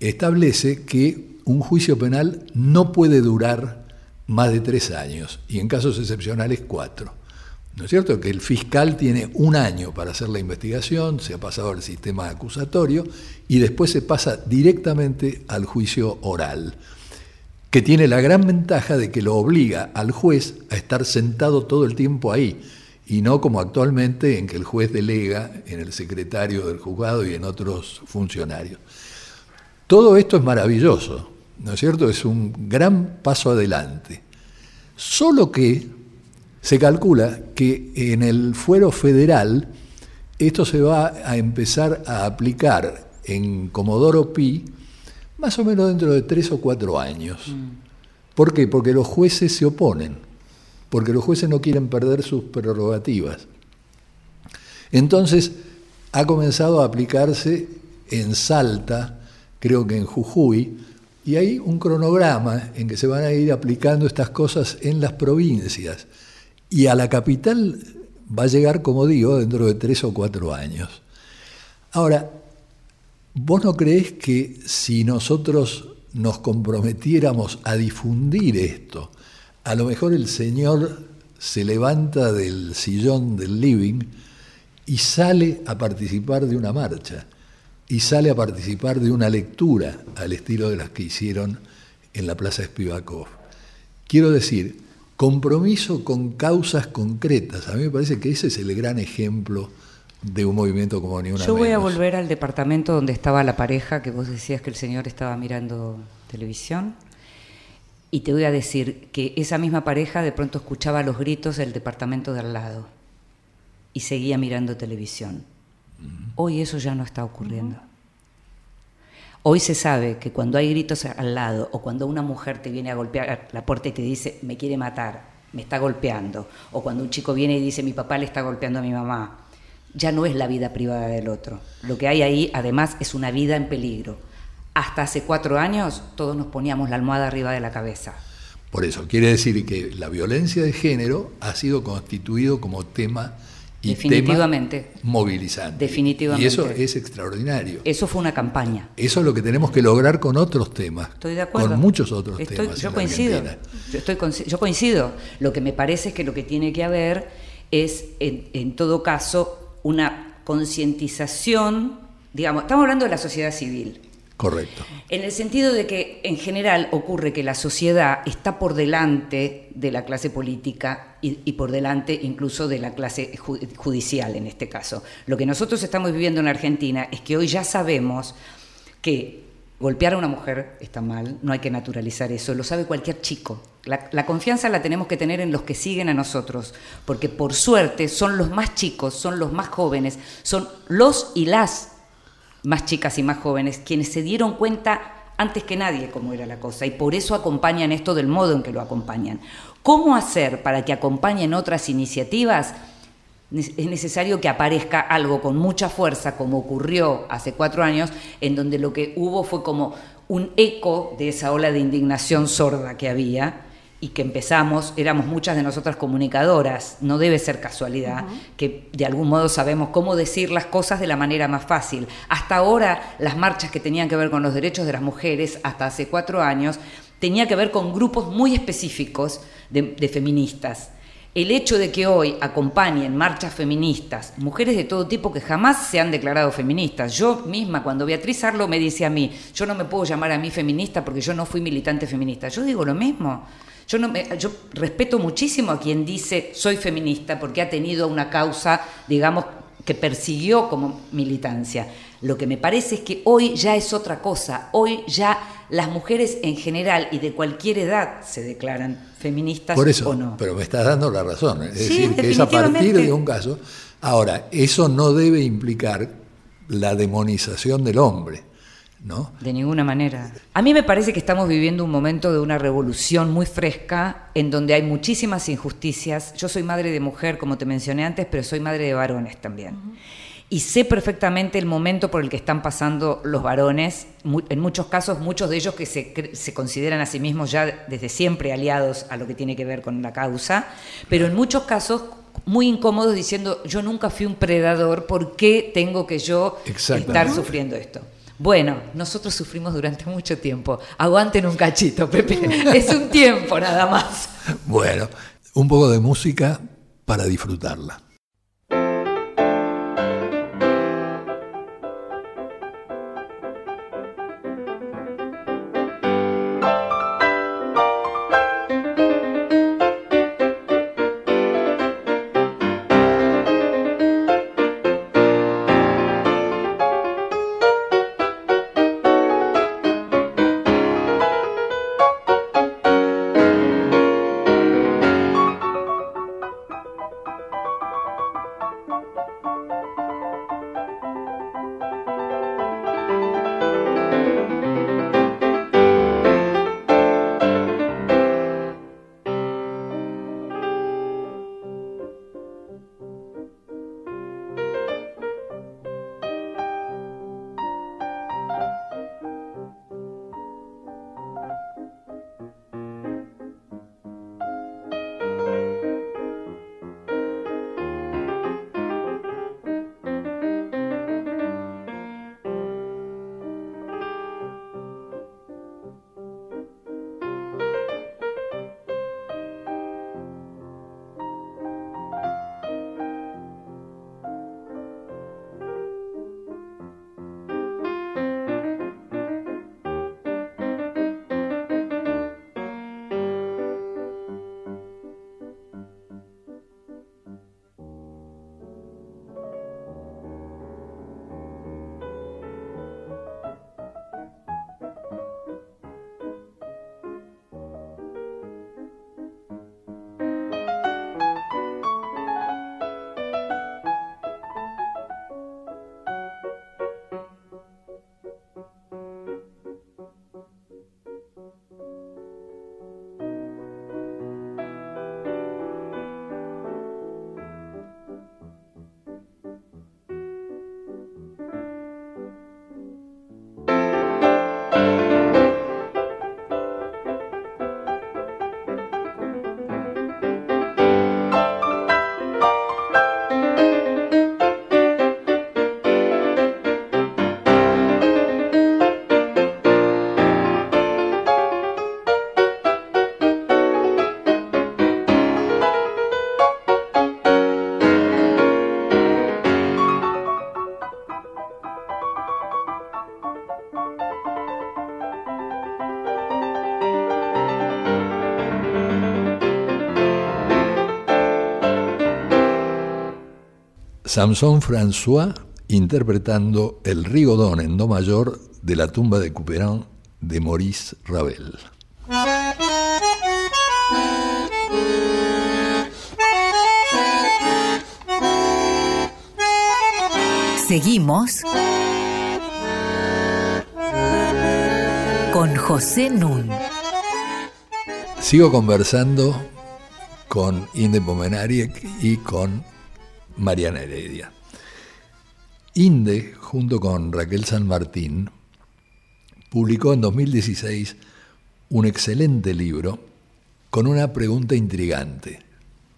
establece que un juicio penal no puede durar más de tres años y en casos excepcionales cuatro. ¿No es cierto? Que el fiscal tiene un año para hacer la investigación, se ha pasado al sistema acusatorio y después se pasa directamente al juicio oral, que tiene la gran ventaja de que lo obliga al juez a estar sentado todo el tiempo ahí y no como actualmente en que el juez delega en el secretario del juzgado y en otros funcionarios. Todo esto es maravilloso, ¿no es cierto? Es un gran paso adelante. Solo que se calcula que en el fuero federal esto se va a empezar a aplicar en Comodoro Pi más o menos dentro de tres o cuatro años. Mm. ¿Por qué? Porque los jueces se oponen, porque los jueces no quieren perder sus prerrogativas. Entonces, ha comenzado a aplicarse en Salta, creo que en Jujuy, y hay un cronograma en que se van a ir aplicando estas cosas en las provincias. Y a la capital va a llegar, como digo, dentro de tres o cuatro años. Ahora, ¿vos no crees que si nosotros nos comprometiéramos a difundir esto, a lo mejor el Señor se levanta del sillón del living y sale a participar de una marcha y sale a participar de una lectura al estilo de las que hicieron en la Plaza Spivakov. Quiero decir, compromiso con causas concretas. A mí me parece que ese es el gran ejemplo de un movimiento como ni una Yo voy a volver al departamento donde estaba la pareja, que vos decías que el señor estaba mirando televisión, y te voy a decir que esa misma pareja de pronto escuchaba los gritos del departamento de al lado y seguía mirando televisión. Hoy eso ya no está ocurriendo. Hoy se sabe que cuando hay gritos al lado o cuando una mujer te viene a golpear la puerta y te dice, me quiere matar, me está golpeando, o cuando un chico viene y dice, mi papá le está golpeando a mi mamá, ya no es la vida privada del otro. Lo que hay ahí, además, es una vida en peligro. Hasta hace cuatro años todos nos poníamos la almohada arriba de la cabeza. Por eso, quiere decir que la violencia de género ha sido constituido como tema y Definitivamente. movilizante. Definitivamente. Y eso es extraordinario. Eso fue una campaña. Eso es lo que tenemos que lograr con otros temas. Estoy de acuerdo. Con muchos otros temas. Yo coincido. Yo, estoy, yo coincido. Lo que me parece es que lo que tiene que haber es, en, en todo caso, una concientización, digamos, estamos hablando de la sociedad civil. Correcto. En el sentido de que en general ocurre que la sociedad está por delante de la clase política y, por delante incluso de la clase judicial en este caso. Lo que nosotros estamos viviendo en Argentina es que hoy ya sabemos que golpear a una mujer está mal, no hay que naturalizar eso, lo sabe cualquier chico. La, la, confianza la tenemos que tener en los que siguen a nosotros, porque por suerte son los más chicos, son los más jóvenes, son los y las más chicas y más jóvenes, quienes se dieron cuenta antes que nadie cómo era la cosa y por eso acompañan esto del modo en que lo acompañan. ¿Cómo hacer para que acompañen otras iniciativas? Es necesario que aparezca algo con mucha fuerza, como ocurrió hace cuatro años, en donde lo que hubo fue como un eco de esa ola de indignación sorda que había, y que empezamos, éramos muchas de nosotras comunicadoras, no debe ser casualidad, que de algún modo sabemos cómo decir las cosas de la manera más fácil. Hasta ahora las marchas que tenían que ver con los derechos de las mujeres, hasta hace cuatro años, tenía que ver con grupos muy específicos de, de feministas. El hecho de que hoy acompañen marchas feministas, mujeres de todo tipo que jamás se han declarado feministas. Yo misma, cuando Beatriz Arlo me dice a mí, yo no me puedo llamar a mí feminista porque yo no fui militante feminista, yo digo lo mismo. Yo, no yo respeto muchísimo a quien dice soy feminista porque ha tenido una causa, digamos, que persiguió como militancia. Lo que me parece es que hoy ya es otra cosa. Hoy ya las mujeres en general y de cualquier edad se declaran feministas Por eso, o no. Pero me estás dando la razón. Es decir, que es a partir de un caso. Ahora, eso no debe implicar la demonización del hombre. De ninguna manera. A mí me parece que estamos viviendo un momento de una revolución muy fresca en donde hay muchísimas injusticias. Yo soy madre de mujer, como te mencioné antes, pero soy madre de varones también. Y sé perfectamente el momento por el que están pasando los varones, en muchos casos muchos de ellos que se, se consideran a sí mismos ya desde siempre aliados a lo que tiene que ver con la causa, pero en muchos casos muy incómodos diciendo yo nunca fui un predador, ¿por qué tengo que yo estar sufriendo esto? Bueno, nosotros sufrimos durante mucho tiempo. Aguanten un cachito, Pepe. Es un tiempo nada más. Bueno, un poco de música para disfrutarla. Samson François interpretando el rigodón en do mayor de la tumba de Couperin de Maurice Ravel. Seguimos con José Nun. Sigo conversando con Inde Pomenariek y con Mariana Heredia. Inde, junto con Raquel San Martín, publicó en 2016 un excelente libro con una pregunta intrigante.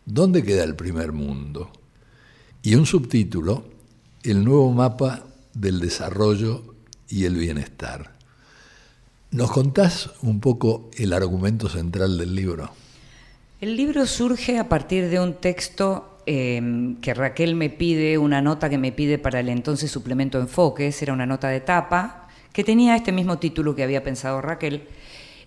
¿Dónde queda el primer mundo? Y un subtítulo, El nuevo mapa del desarrollo y el bienestar. ¿Nos contás un poco el argumento central del libro? El libro surge a partir de un texto em, que Raquel me pide, una nota que me pide para el entonces suplemento Enfoques, era una nota de tapa, que tenía este mismo título que había pensado Raquel,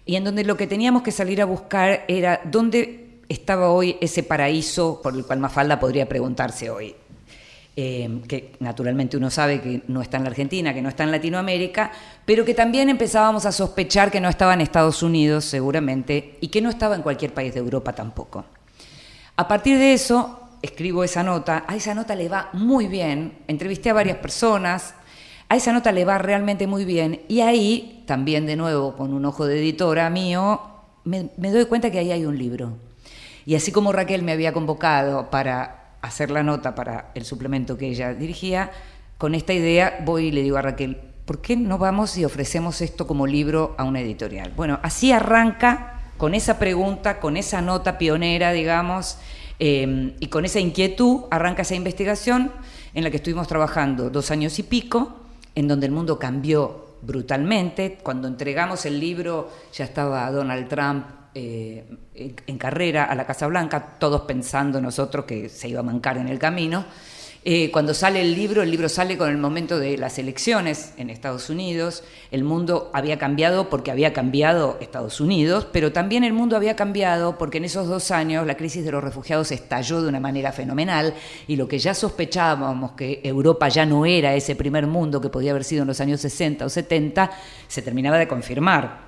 y en donde lo que teníamos que salir a buscar era dónde estaba hoy ese paraíso por el cual Mafalda podría preguntarse hoy. Em, que naturalmente uno sabe que no está en la Argentina, que no está en Latinoamérica, pero que también empezábamos a sospechar que no estaba en Estados Unidos seguramente y que no estaba en cualquier país de Europa tampoco. A partir de eso, escribo esa nota, a esa nota le va muy bien, entrevisté a varias personas, a esa nota le va realmente muy bien y ahí, también de nuevo con un ojo de editora mío, me, doy cuenta que ahí hay un libro. Y así como Raquel me había convocado para hacer la nota para el suplemento que ella dirigía, con esta idea voy y le digo a Raquel, ¿por qué no vamos y ofrecemos esto como libro a una editorial? Bueno, así arranca con esa pregunta, con esa nota pionera, digamos, em, y con esa inquietud, arranca esa investigación en la que estuvimos trabajando dos años y pico, en donde el mundo cambió brutalmente. Cuando entregamos el libro ya estaba Donald Trump eh, en carrera a la Casa Blanca, todos pensando nosotros que se iba a mancar en el camino. Eh, cuando sale el libro, el libro sale con el momento de las elecciones en Estados Unidos. El mundo había cambiado porque había cambiado Estados Unidos, pero también el mundo había cambiado porque en esos dos años la crisis de los refugiados estalló de una manera fenomenal y lo que ya sospechábamos que Europa ya no era ese primer mundo que podía haber sido en los años 60 o 70, se terminaba de confirmar.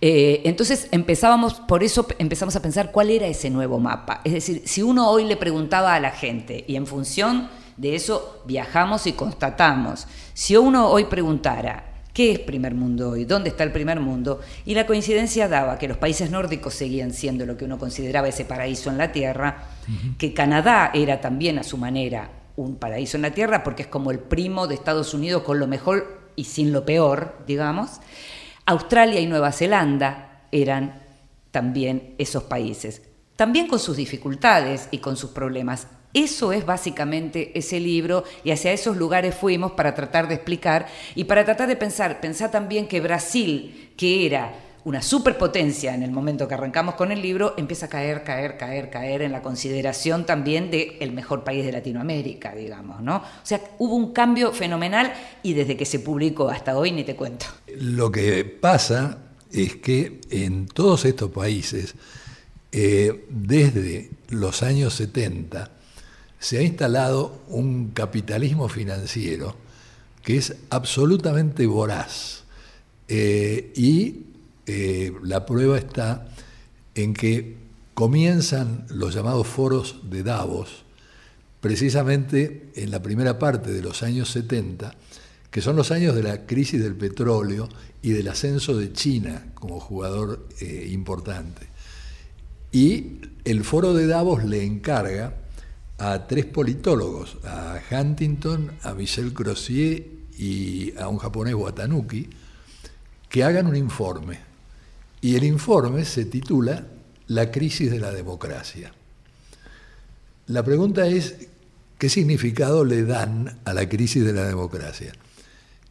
Eh, entonces empezábamos, por eso empezamos a pensar cuál era ese nuevo mapa. Es decir, si uno hoy le preguntaba a la gente y en función de eso viajamos y constatamos, si uno hoy preguntara, ¿Qué es primer mundo hoy? ¿Dónde está el primer mundo? Y la coincidencia daba que los países nórdicos seguían siendo lo que uno consideraba ese paraíso en la Tierra, que Canadá era también a su manera un paraíso en la Tierra, porque es como el primo de Estados Unidos con lo mejor y sin lo peor, digamos, Australia y Nueva Zelanda eran también esos países, también con sus dificultades y con sus problemas. Eso es básicamente ese libro y hacia esos lugares fuimos para tratar de explicar y para tratar de pensar, pensar también que Brasil, que era una superpotencia en el momento que arrancamos con el libro, empieza a caer, caer, caer, caer en la consideración también de el mejor país de Latinoamérica, digamos, ¿no? O sea, hubo un cambio fenomenal y desde que se publicó hasta hoy ni te cuento. Lo que pasa es que en todos estos países, eh, desde los años 70, se ha instalado un capitalismo financiero que es absolutamente voraz eh, y eh, la prueba está en que comienzan los llamados foros de Davos, precisamente en la primera parte de los años 70, que son los años de la crisis del petróleo y del ascenso de China como jugador eh, importante. Y el foro de Davos le encarga a tres politólogos, a Huntington, a Michel Crozier y a un japonés Watanuki, que hagan un informe y el informe se titula La crisis de la democracia. La pregunta es, ¿qué significado le dan a la crisis de la democracia?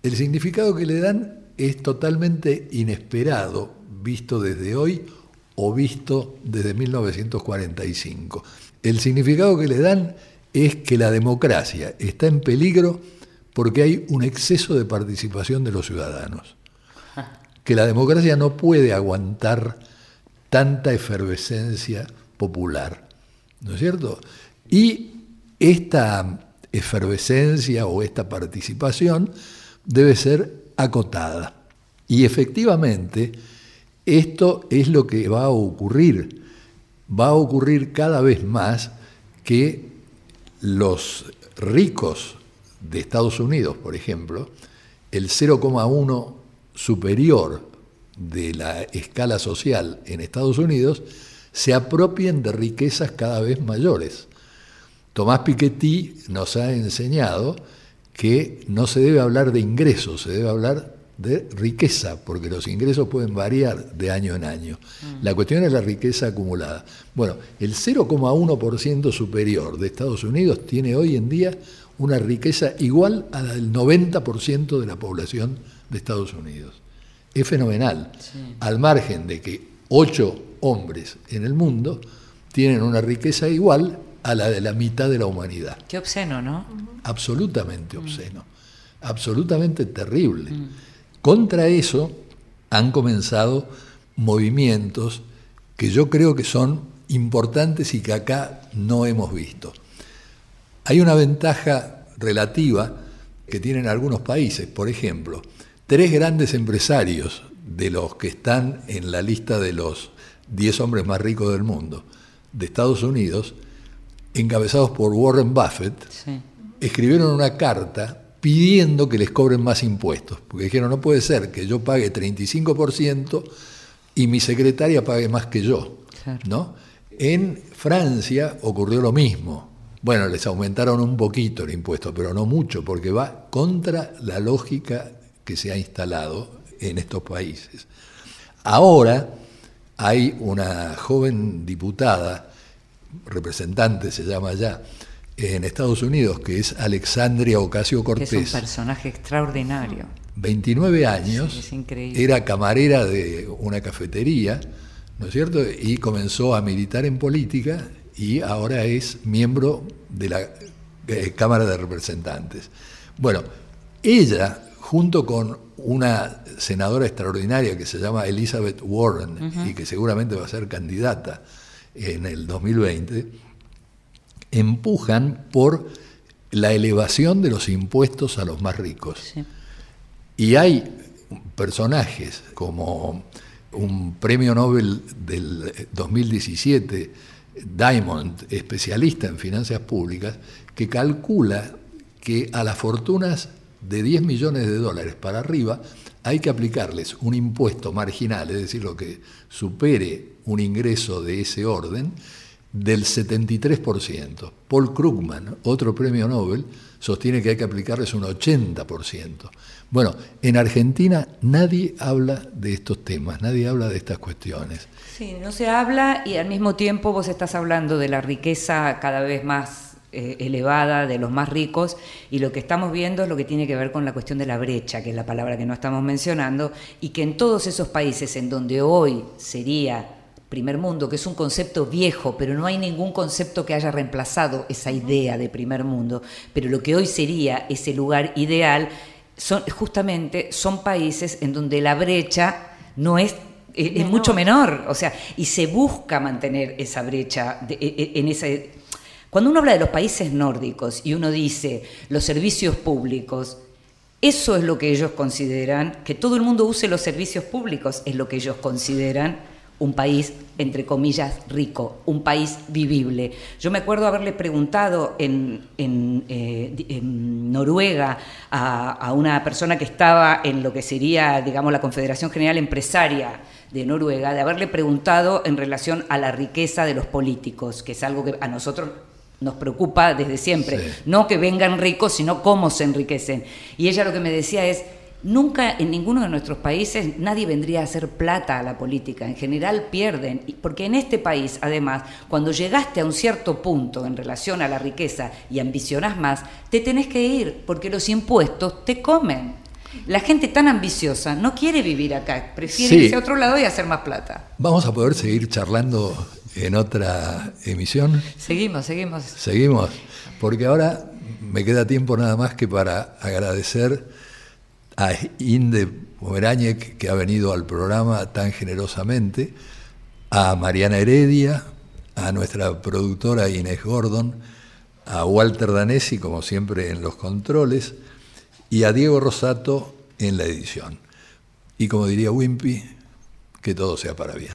El significado que le dan es totalmente inesperado, visto desde hoy o visto desde 1945. El significado que le dan es que la democracia está en peligro porque hay un exceso de participación de los ciudadanos que la democracia no puede aguantar tanta efervescencia popular, ¿no es cierto? Y esta efervescencia o esta participación debe ser acotada. Y efectivamente, esto es lo que va a ocurrir. Va a ocurrir cada vez más que los ricos de Estados Unidos, por ejemplo, el 0,1 superior de la escala social en Estados Unidos, se apropien de riquezas cada vez mayores. Tomás Piketty nos ha enseñado que no se debe hablar de ingresos, se debe hablar de riqueza, porque los ingresos pueden variar de año en año. Mm. La cuestión es la riqueza acumulada. Bueno, el 0,1% superior de Estados Unidos tiene hoy en día una riqueza igual a la del 90% de la población de Estados Unidos. Es fenomenal, al margen de que ocho hombres en el mundo tienen una riqueza igual a la de la mitad de la humanidad. Qué obsceno, ¿no? Absolutamente obsceno, absolutamente terrible. Mm. Contra eso han comenzado movimientos que yo creo que son importantes y que acá no hemos visto. Hay una ventaja relativa que tienen algunos países, por ejemplo, tres grandes empresarios de los que están en la lista de los 10 hombres más ricos del mundo, de Estados Unidos, encabezados por Warren Buffett, escribieron una carta pidiendo que les cobren más impuestos, porque dijeron, no puede ser que yo pague 35% y mi secretaria pague más que yo. ¿no? En Francia ocurrió lo mismo. Bueno, les aumentaron un poquito el impuesto, pero no mucho, porque va contra la lógica que se ha instalado en estos países. Ahora hay una joven diputada representante se llama ya, en Estados Unidos, que es Alexandria Ocasio Cortés. Es un personaje extraordinario. 29 años, era camarera de una cafetería, ¿no es cierto? Y comenzó a militar en política y ahora es miembro de la eh, Cámara de Representantes. Bueno, ella, junto con una senadora extraordinaria que se llama Elizabeth Warren y que seguramente va a ser candidata en el 2020, empujan por la elevación de los impuestos a los más ricos. Y hay personajes como un premio Nobel del 2017, Diamond, especialista en finanzas públicas, que calcula que a las fortunas de 10 millones de dólares para arriba hay que aplicarles un impuesto marginal, es decir, lo que supere un ingreso de ese orden, del 73%. Paul Krugman, otro premio Nobel, sostiene que hay que aplicarles un 80%. Bueno, en Argentina nadie habla de estos temas, nadie habla de estas cuestiones. Sí, no se habla y al mismo tiempo vos estás hablando de la riqueza cada vez más eh, elevada de los más ricos y lo que estamos viendo es lo que tiene que ver con la cuestión de la brecha, que es la palabra que no estamos mencionando, y que en todos esos países en donde hoy sería primer mundo, que es un concepto viejo, pero no hay ningún concepto que haya reemplazado esa idea de primer mundo, pero lo que hoy sería ese lugar ideal, son, justamente son países en donde la brecha no es es, mucho menor, o sea, y se busca mantener esa brecha e, e, en ese cuando uno habla de los países nórdicos y uno dice los servicios públicos, eso es lo que ellos consideran, que todo el mundo use los servicios públicos, es lo que ellos consideran un país, entre comillas, rico, un país vivible. Yo me acuerdo haberle preguntado en, eh, Noruega a, a, una persona que estaba en lo que sería, digamos, la Confederación General Empresaria de Noruega, de haberle preguntado en relación a la riqueza de los políticos, que es algo que a nosotros nos preocupa desde siempre. No que vengan ricos, sino cómo se enriquecen. Y ella lo que me decía es, nunca en ninguno de nuestros países nadie vendría a hacer plata a la política. En general pierden. Porque en este país, además, cuando llegaste a un cierto punto en relación a la riqueza y ambicionás más, te tenés que ir, porque los impuestos te comen. La gente tan ambiciosa no quiere vivir acá, prefiere irse a otro lado y hacer más plata. Vamos a poder seguir charlando en otra emisión. Seguimos, seguimos. Seguimos, porque ahora me queda tiempo nada más que para agradecer a Inde Pomeráñez, que ha venido al programa tan generosamente, a Mariana Heredia, a nuestra productora Inés Gordon, a Walter Danesi, como siempre, en los controles, y a Diego Rosato en la edición. Y como diría Wimpy, que todo sea para bien.